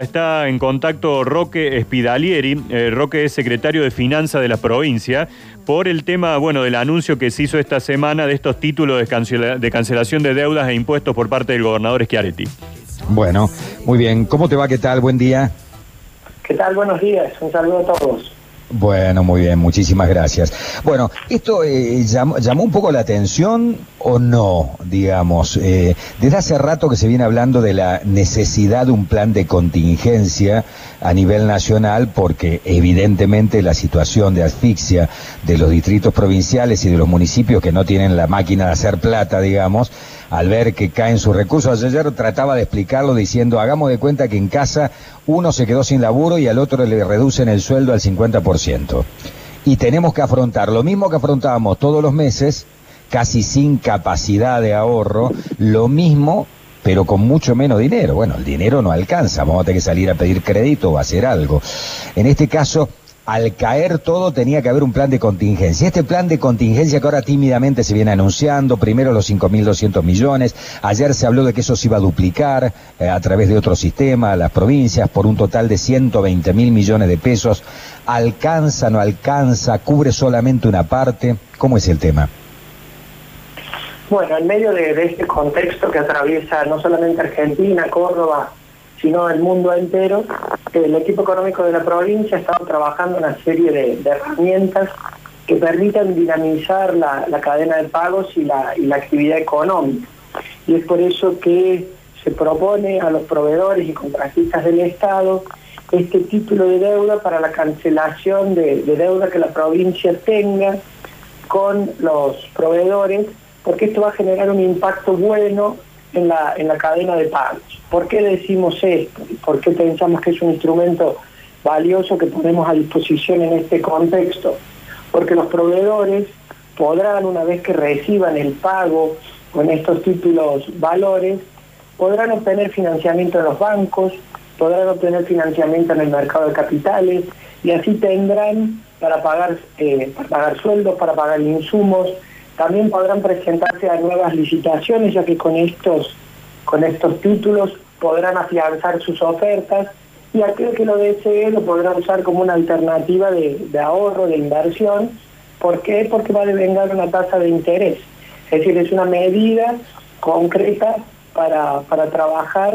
Está en contacto Roque Espidalieri, eh, Roque es secretario de Finanzas de la provincia, por el tema, bueno, del anuncio que se hizo esta semana de estos títulos de, de cancelación de deudas e impuestos por parte del gobernador Schiaretti. Bueno, muy bien. ¿Cómo te va? ¿Qué tal? Buen día. ¿Qué tal? Buenos días. Un saludo a todos. Bueno, muy bien, muchísimas gracias. Bueno, ¿esto eh, llamó, un poco la atención o no, digamos? Eh, desde hace rato que se viene hablando de la necesidad de un plan de contingencia a nivel nacional porque evidentemente la situación de asfixia de los distritos provinciales y de los municipios que no tienen la máquina de hacer plata, digamos, al ver que caen sus recursos. Ayer trataba de explicarlo diciendo, hagamos de cuenta que en casa uno se quedó sin laburo y al otro le reducen el sueldo al 50%. Y tenemos que afrontar lo mismo que afrontábamos todos los meses, casi sin capacidad de ahorro, lo mismo pero con mucho menos dinero. Bueno, el dinero no alcanza, vamos a tener que salir a pedir crédito o hacer algo. En este caso, al caer todo tenía que haber un plan de contingencia. Este plan de contingencia que ahora tímidamente se viene anunciando, primero los 5.200 millones, ayer se habló de que eso se iba a duplicar eh, a través de otro sistema, las provincias, por un total de 120 mil millones de pesos. ¿Alcanza, no alcanza? ¿Cubre solamente una parte? ¿Cómo es el tema? Bueno, en medio de este contexto que atraviesa no solamente Argentina, Córdoba, sino el mundo entero, el equipo económico de la provincia ha estado trabajando una serie de, herramientas que permitan dinamizar la, cadena de pagos y la, actividad económica. Y es por eso que se propone a los proveedores y contratistas del Estado este título de deuda para la cancelación de, de deuda que la provincia tenga con los proveedores, porque esto va a generar un impacto bueno en la, en la cadena de pagos. ¿Por qué decimos esto? ¿Por qué pensamos que es un instrumento valioso que ponemos a disposición en este contexto? Porque los proveedores podrán, una vez que reciban el pago con estos títulos valores, podrán obtener financiamiento en los bancos, podrán obtener financiamiento en el mercado de capitales y así tendrán para pagar, eh, para pagar sueldos, para pagar insumos, también podrán presentarse a nuevas licitaciones, ya que con estos, con estos títulos podrán afianzar sus ofertas y aquel que lo desee lo podrá usar como una alternativa de, ahorro, de inversión. ¿Por qué? Porque va a devengar una tasa de interés. Es decir, es una medida concreta para, trabajar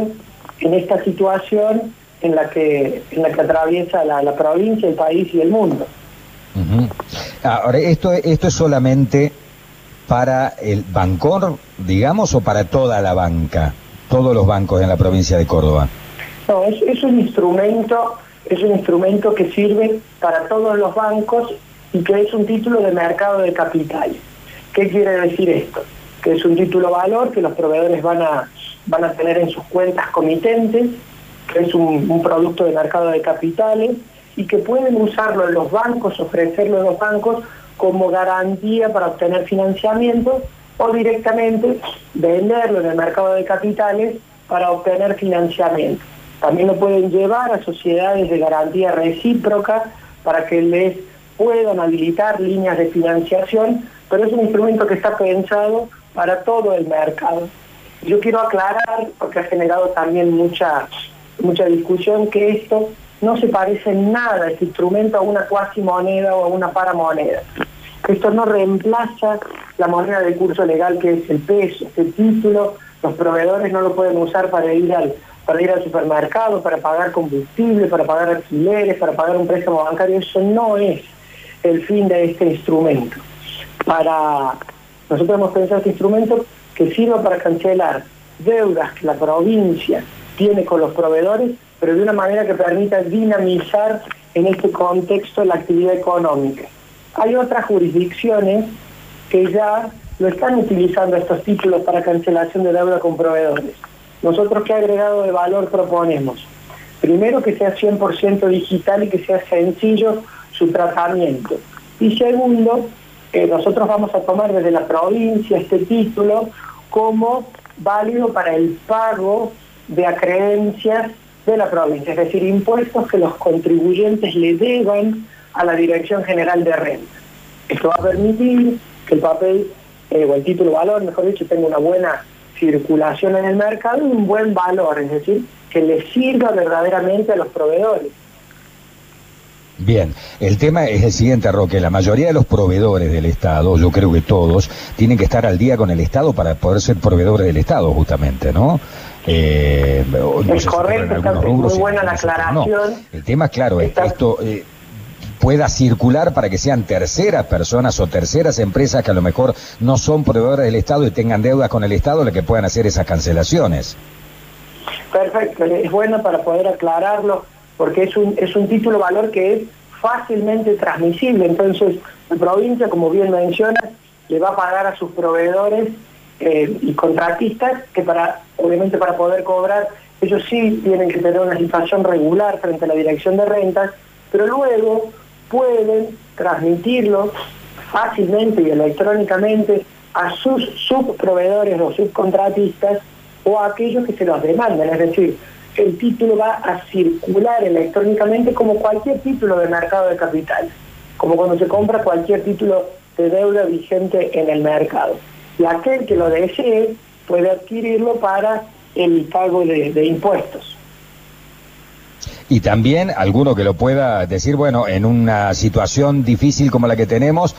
en esta situación en la que, en la que atraviesa la, provincia, el país y el mundo. Ahora, esto, esto es solamente para el Bancor, digamos, o para toda la banca, todos los bancos en la provincia de Córdoba? No, es, un instrumento, es un instrumento que sirve para todos los bancos y que es un título de mercado de capital. ¿Qué quiere decir esto? Que es un título valor que los proveedores van a, van a tener en sus cuentas comitentes, que es un, un producto de mercado de capitales y que pueden usarlo en los bancos, ofrecerlo en los bancos como garantía para obtener financiamiento o directamente venderlo en el mercado de capitales para obtener financiamiento. También lo pueden llevar a sociedades de garantía recíproca para que les puedan habilitar líneas de financiación, pero es un instrumento que está pensado para todo el mercado. Yo quiero aclarar, porque ha generado también mucha, mucha discusión, que esto no se parece nada, este instrumento, a una cuasi moneda o a una paramoneda. Esto no reemplaza la moneda de curso legal que es el peso, el título, los proveedores no lo pueden usar para ir al para ir al supermercado, para pagar combustible, para pagar alquileres, para pagar un préstamo bancario, eso no es el fin de este instrumento. Para nosotros hemos pensado este instrumento que sirva para cancelar deudas que la provincia tiene con los proveedores, pero de una manera que permita dinamizar en este contexto la actividad económica. Hay otras jurisdicciones que ya lo están utilizando estos títulos para cancelación de deuda con proveedores. Nosotros, ¿qué agregado de valor proponemos? Primero, que sea 100% digital y que sea sencillo su tratamiento. Y segundo, que nosotros vamos a tomar desde la provincia este título como válido para el pago de acreencias de la provincia, es decir, impuestos que los contribuyentes le deban a la Dirección General de Renta. Esto va a permitir que el papel eh, o el título valor, mejor dicho, tenga una buena circulación en el mercado y un buen valor, es decir, que le sirva verdaderamente a los proveedores. Bien, el tema es el siguiente, Roque. La mayoría de los proveedores del Estado, yo creo que todos, tienen que estar al día con el Estado para poder ser proveedores del Estado, justamente, ¿no? Eh, es correcto, está muy buena la aclaración. El tema, claro, es que esto eh, pueda circular para que sean terceras personas o terceras empresas que a lo mejor no son proveedores del Estado y tengan deudas con el Estado las que puedan hacer esas cancelaciones. Perfecto, es bueno para poder aclararlo porque es un, es un título valor que es fácilmente transmisible. Entonces, la provincia, como bien menciona, le va a pagar a sus proveedores eh, y contratistas que para, obviamente para poder cobrar, ellos sí tienen que tener una situación regular frente a la dirección de rentas, pero luego pueden transmitirlo fácilmente y electrónicamente a sus subproveedores o subcontratistas o a aquellos que se los demandan. Es decir, el título va a circular electrónicamente como cualquier título de mercado de capital, como cuando se compra cualquier título de deuda vigente en el mercado. Y aquel que lo desee puede adquirirlo para el pago de, impuestos. Y también alguno que lo pueda decir, bueno, en una situación difícil como la que tenemos,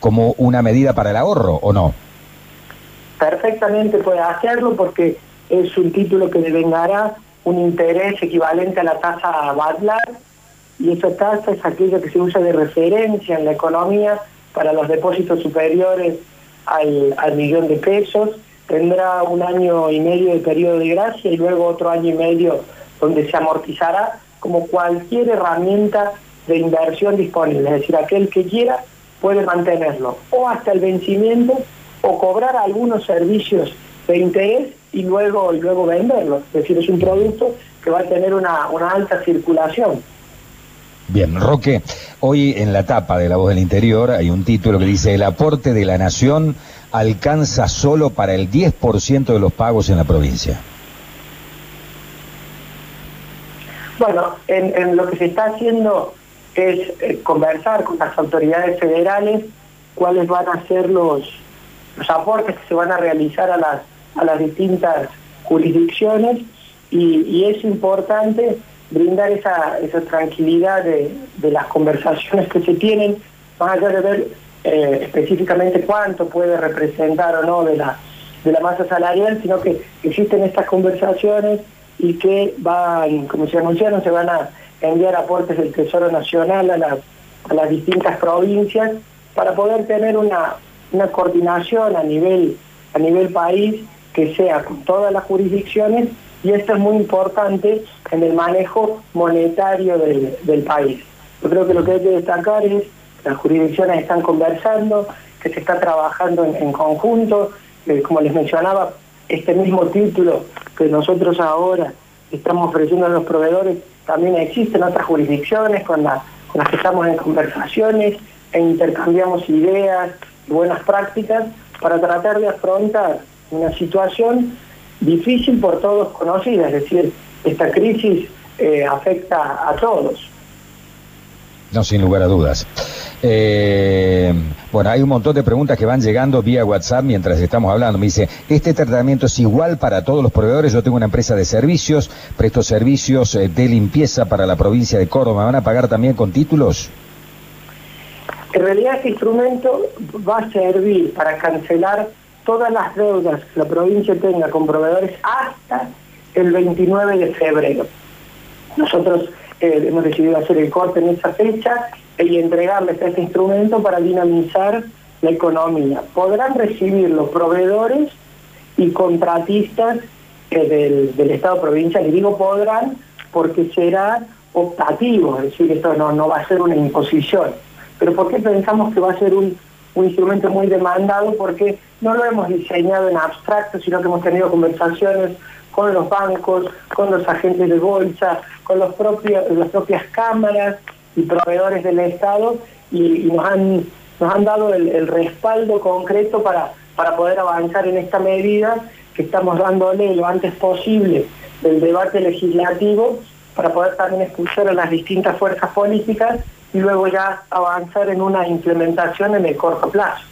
como una medida para el ahorro, ¿o no? Perfectamente puede hacerlo porque es un título que devengará un interés equivalente a la tasa Badlar y esa tasa es aquella que se usa de referencia en la economía para los depósitos superiores al, al millón de pesos. Tendrá un año y medio de periodo de gracia y luego otro año y medio donde se amortizará como cualquier herramienta de inversión disponible. Es decir, aquel que quiera puede mantenerlo o hasta el vencimiento o cobrar algunos servicios de interés y luego, y luego venderlo. Es decir, es un producto que va a tener una, una alta circulación. Bien, Roque, hoy en la tapa de La Voz del Interior hay un título que dice, el aporte de la nación alcanza solo para el 10% de los pagos en la provincia. Bueno, en, lo que se está haciendo es eh, conversar con las autoridades federales cuáles van a ser los, los aportes que se van a realizar a las a las distintas jurisdicciones y, es importante brindar esa, esa tranquilidad de, las conversaciones que se tienen, más allá de ver eh, específicamente cuánto puede representar o no de la, de la masa salarial, sino que existen estas conversaciones y que van, como se anunciaron, se van a enviar aportes del Tesoro Nacional a las, a las distintas provincias para poder tener una, una coordinación a nivel, a nivel país que sea con todas las jurisdicciones y esto es muy importante en el manejo monetario del, país. Yo creo que lo que hay que destacar es que las jurisdicciones están conversando, que se está trabajando en, conjunto, como les mencionaba, este mismo título que nosotros ahora estamos ofreciendo a los proveedores también existe en otras jurisdicciones con, con las que estamos en conversaciones e intercambiamos ideas y buenas prácticas para tratar de afrontar una situación difícil por todos conocida, es decir, esta crisis eh, afecta a todos. No, sin lugar a dudas. Eh, bueno, hay un montón de preguntas que van llegando vía WhatsApp mientras estamos hablando. Me dice, ¿este tratamiento es igual para todos los proveedores? Yo tengo una empresa de servicios, presto servicios eh, de limpieza para la provincia de Córdoba. ¿Me van a pagar también con títulos? En realidad este instrumento va a servir para cancelar todas las deudas que la provincia tenga con proveedores hasta el 29 de febrero. Nosotros eh, hemos decidido hacer el corte en esa fecha y entregarles este instrumento para dinamizar la economía. Podrán recibir los proveedores y contratistas eh, del, Estado provincial, y digo podrán porque será optativo, es decir, esto no, no va a ser una imposición. Pero ¿por qué pensamos que va a ser un un instrumento muy demandado porque no lo hemos diseñado en abstracto, sino que hemos tenido conversaciones con los bancos, con los agentes de bolsa, con las propias cámaras y proveedores del Estado y, nos, han, nos han dado el, respaldo concreto para, para poder avanzar en esta medida que estamos dándole lo antes posible del debate legislativo para poder también escuchar a las distintas fuerzas políticas y luego ya avanzar en una implementación en el corto plazo.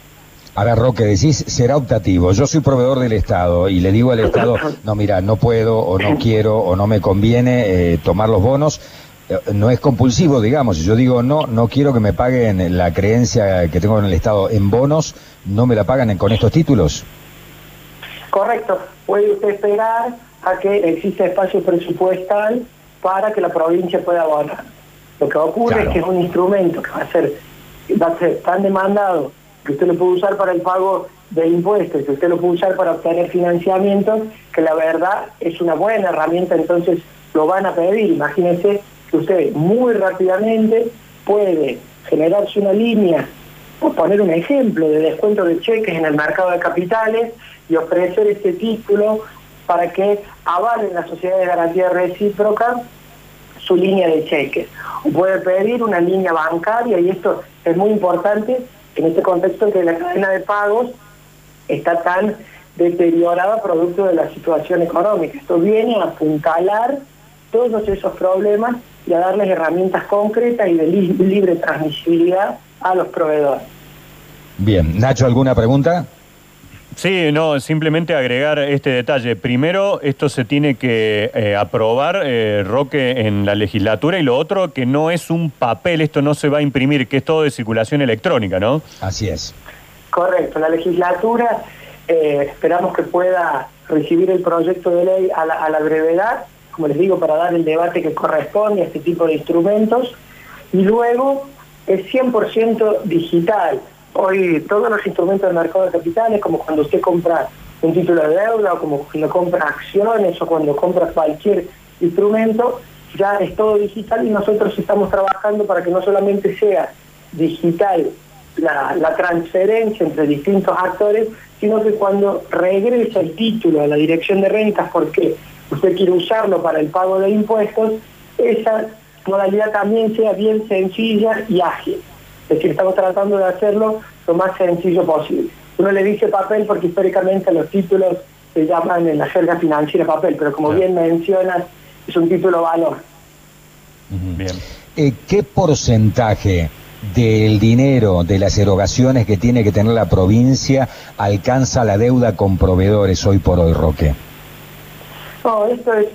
A ver, Roque, decís, será optativo. Yo soy proveedor del Estado y le digo al Estado, no, mira, no puedo o no quiero o no me conviene eh, tomar los bonos. Eh, no es compulsivo, digamos. Si yo digo, no, no quiero que me paguen la creencia que tengo en el Estado en bonos, ¿no me la pagan con estos títulos? Correcto. Puede usted esperar a que exista espacio presupuestal para que la provincia pueda abonar. Lo que ocurre es que es un instrumento que va a ser, va a ser tan demandado que usted lo puede usar para el pago de impuestos, que usted lo puede usar para obtener financiamiento, que la verdad es una buena herramienta, entonces lo van a pedir. Imagínense que usted muy rápidamente puede generarse una línea, por poner un ejemplo, de descuento de cheques en el mercado de capitales y ofrecer este título para que avalen la sociedad de garantía recíproca su línea de cheques. O puede pedir una línea bancaria y esto es muy importante en este contexto en que la cadena de pagos está tan deteriorada producto de la situación económica. Esto viene a apuntalar todos esos problemas y a darles herramientas concretas y de libre transmisibilidad a los proveedores. Bien, Nacho, ¿alguna pregunta? Sí, no, simplemente agregar este detalle. Primero, esto se tiene que eh, aprobar, eh, Roque, en la legislatura y lo otro, que no es un papel, esto no se va a imprimir, que es todo de circulación electrónica, ¿no? Así es. Correcto, la legislatura eh, esperamos que pueda recibir el proyecto de ley a la, a la brevedad, como les digo, para dar el debate que corresponde a este tipo de instrumentos, y luego es 100% digital Hoy todos los instrumentos del mercado de capitales, como cuando usted compra un título de deuda, o como cuando compra acciones, o cuando compra cualquier instrumento, ya es todo digital y nosotros estamos trabajando para que no solamente sea digital la, la, transferencia entre distintos actores, sino que cuando regresa el título a la dirección de rentas porque usted quiere usarlo para el pago de impuestos, esa modalidad también sea bien sencilla y ágil. Es decir, estamos tratando de hacerlo lo más sencillo posible. Uno le dice papel porque históricamente los títulos se llaman en la jerga financiera papel, pero como bien mencionas, es un título valor. Bien. Eh, ¿Qué porcentaje del dinero de las erogaciones que tiene que tener la provincia alcanza la deuda con proveedores hoy por hoy, Roque? No, esto es,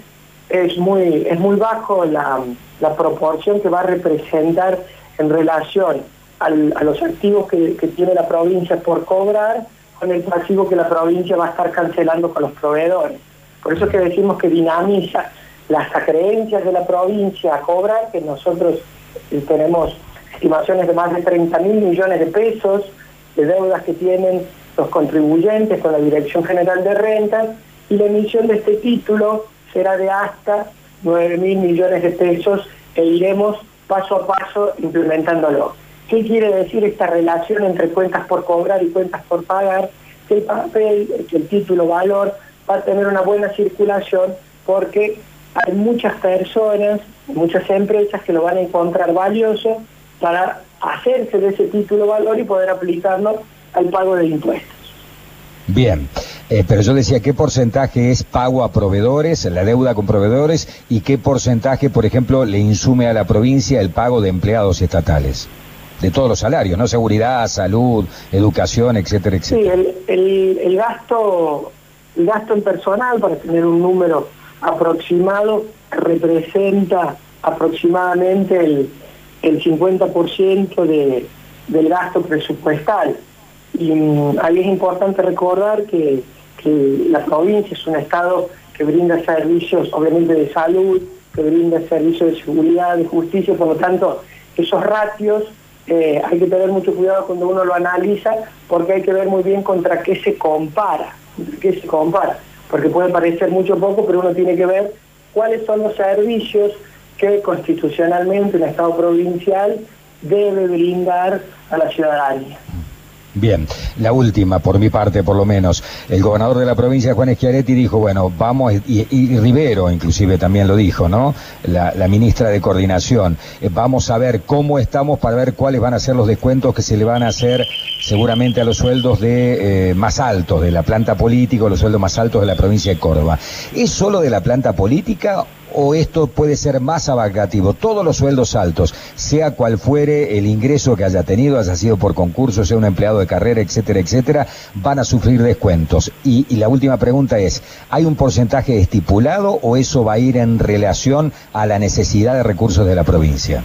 es, muy, es muy bajo la, la proporción que va a representar en relación a los activos que, tiene la provincia por cobrar con el pasivo que la provincia va a estar cancelando con los proveedores. Por eso es que decimos que dinamiza las acreencias de la provincia a cobrar, que nosotros eh, tenemos estimaciones de más de 30 mil millones de pesos de deudas que tienen los contribuyentes con la Dirección General de Rentas, y la emisión de este título será de hasta 9 mil millones de pesos e iremos paso a paso implementándolo. ¿Qué quiere decir esta relación entre cuentas por cobrar y cuentas por pagar? Que el papel, que el título valor va a tener una buena circulación porque hay muchas personas, muchas empresas que lo van a encontrar valioso para hacerse de ese título valor y poder aplicarlo al pago de impuestos. Bien, eh, pero yo decía, ¿qué porcentaje es pago a proveedores, la deuda con proveedores, y qué porcentaje, por ejemplo, le insume a la provincia el pago de empleados estatales? De todos los salarios, ¿no? Seguridad, salud, educación, etcétera, etcétera. Sí, el, el, gasto, el gasto en personal, para tener un número aproximado, representa aproximadamente el, el 50% de, del gasto presupuestal. Y mm, ahí es importante recordar que, que la provincia es un estado que brinda servicios, obviamente, de salud, que brinda servicios de seguridad, de justicia, por lo tanto, esos ratios eh, hay que tener mucho cuidado cuando uno lo analiza porque hay que ver muy bien contra qué se compara, qué se compara, porque puede parecer mucho poco, pero uno tiene que ver cuáles son los servicios que constitucionalmente el Estado provincial debe brindar a la ciudadanía. Bien, la última, por mi parte por lo menos. El gobernador de la provincia, Juan Schiaretti, dijo, bueno, vamos, y, Rivero inclusive también lo dijo, ¿no? La, ministra de Coordinación, eh, vamos a ver cómo estamos para ver cuáles van a ser los descuentos que se le van a hacer seguramente a los sueldos de eh, más altos de la planta política, los sueldos más altos de la provincia de Córdoba. ¿Es solo de la planta política o esto puede ser más abarcativo. Todos los sueldos altos, sea cual fuere el ingreso que haya tenido, haya sido por concurso, sea un empleado de carrera, etcétera, etcétera, van a sufrir descuentos. Y, la última pregunta es, ¿hay un porcentaje estipulado o eso va a ir en relación a la necesidad de recursos de la provincia?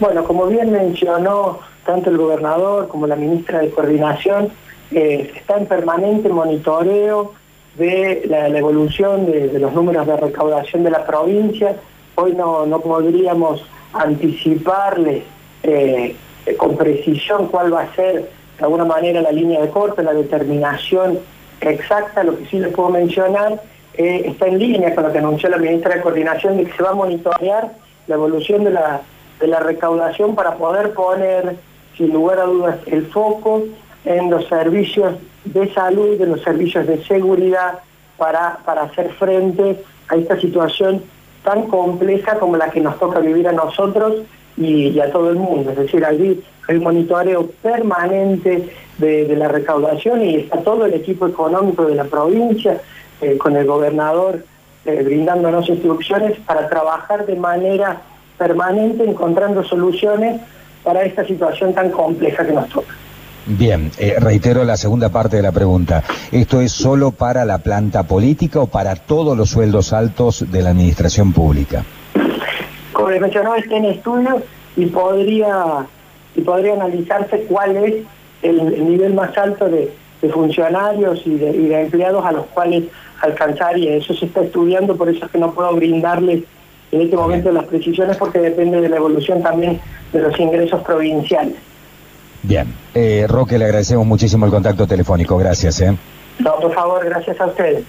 Bueno, como bien mencionó tanto el gobernador como la ministra de Coordinación, eh, está en permanente monitoreo de la, evolución de, los números de recaudación de la provincia. Hoy no, podríamos anticiparle eh, con precisión cuál va a ser de alguna manera la línea de corte, la determinación exacta. Lo que sí les puedo mencionar eh, está en línea con lo que anunció la ministra de Coordinación de que se va a monitorear la evolución de la, de la recaudación para poder poner, sin lugar a dudas, el foco en los servicios de salud, en los servicios de seguridad, para, para hacer frente a esta situación tan compleja como la que nos toca vivir a nosotros y, a todo el mundo. Es decir, hay, hay un monitoreo permanente de, la recaudación y está todo el equipo económico de la provincia, eh, con el gobernador eh, brindándonos instrucciones para trabajar de manera permanente encontrando soluciones para esta situación tan compleja que nos toca. Bien, eh, reitero la segunda parte de la pregunta. ¿Esto es solo para la planta política o para todos los sueldos altos de la administración pública? Como les mencionaba, está en estudio y podría, y podría analizarse cuál es el, nivel más alto de, funcionarios y de, empleados a los cuales alcanzar y eso se está estudiando, por eso es que no puedo brindarles en este momento las precisiones porque depende de la evolución también de los ingresos provinciales. Bien. Eh, Roque, le agradecemos muchísimo el contacto telefónico. Gracias. ¿eh? No, por favor, gracias a ustedes.